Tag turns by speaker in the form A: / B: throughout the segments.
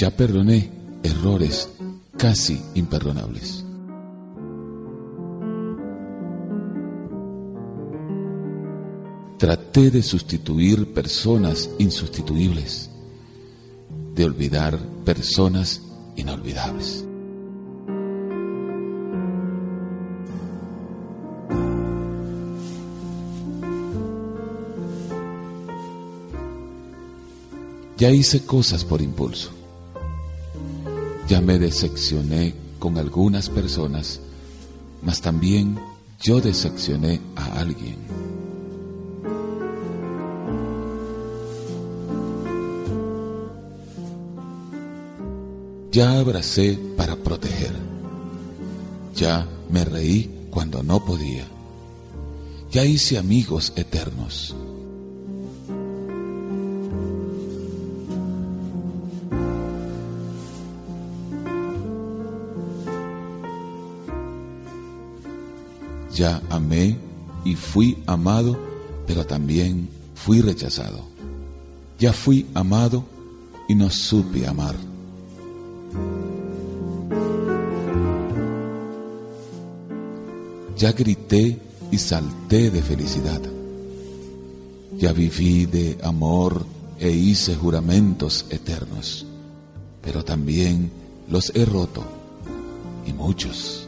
A: Ya perdoné errores casi imperdonables. Traté de sustituir personas insustituibles, de olvidar personas inolvidables. Ya hice cosas por impulso. Ya me decepcioné con algunas personas, mas también yo decepcioné a alguien. Ya abracé para proteger. Ya me reí cuando no podía. Ya hice amigos eternos. Ya amé y fui amado, pero también fui rechazado. Ya fui amado y no supe amar. Ya grité y salté de felicidad. Ya viví de amor e hice juramentos eternos, pero también los he roto, y muchos.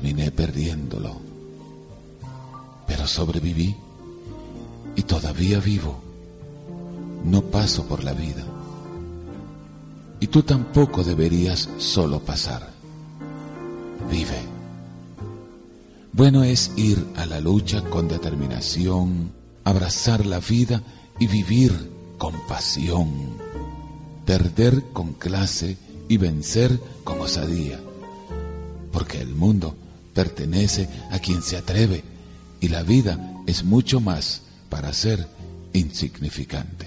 A: Terminé perdiéndolo. Pero sobreviví y todavía vivo. No paso por la vida. Y tú tampoco deberías solo pasar. Vive. Bueno es ir a la lucha con determinación, abrazar la vida y vivir con pasión. Perder con clase y vencer con osadía. Porque el mundo pertenece a quien se atreve y la vida es mucho más para ser insignificante.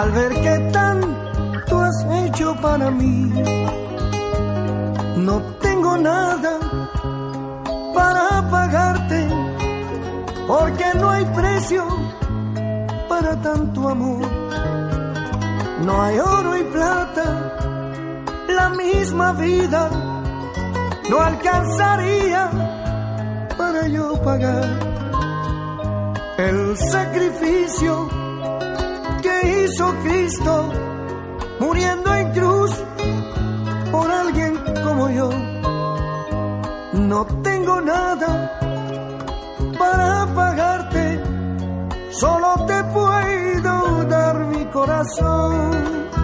B: al ver que tanto has hecho para mí. No tengo nada para pagarte, porque no hay precio para tanto amor. No hay oro y plata, la misma vida no alcanzaría para yo pagar el sacrificio hizo Cristo muriendo en cruz por alguien como yo. No tengo nada para pagarte, solo te puedo dar mi corazón.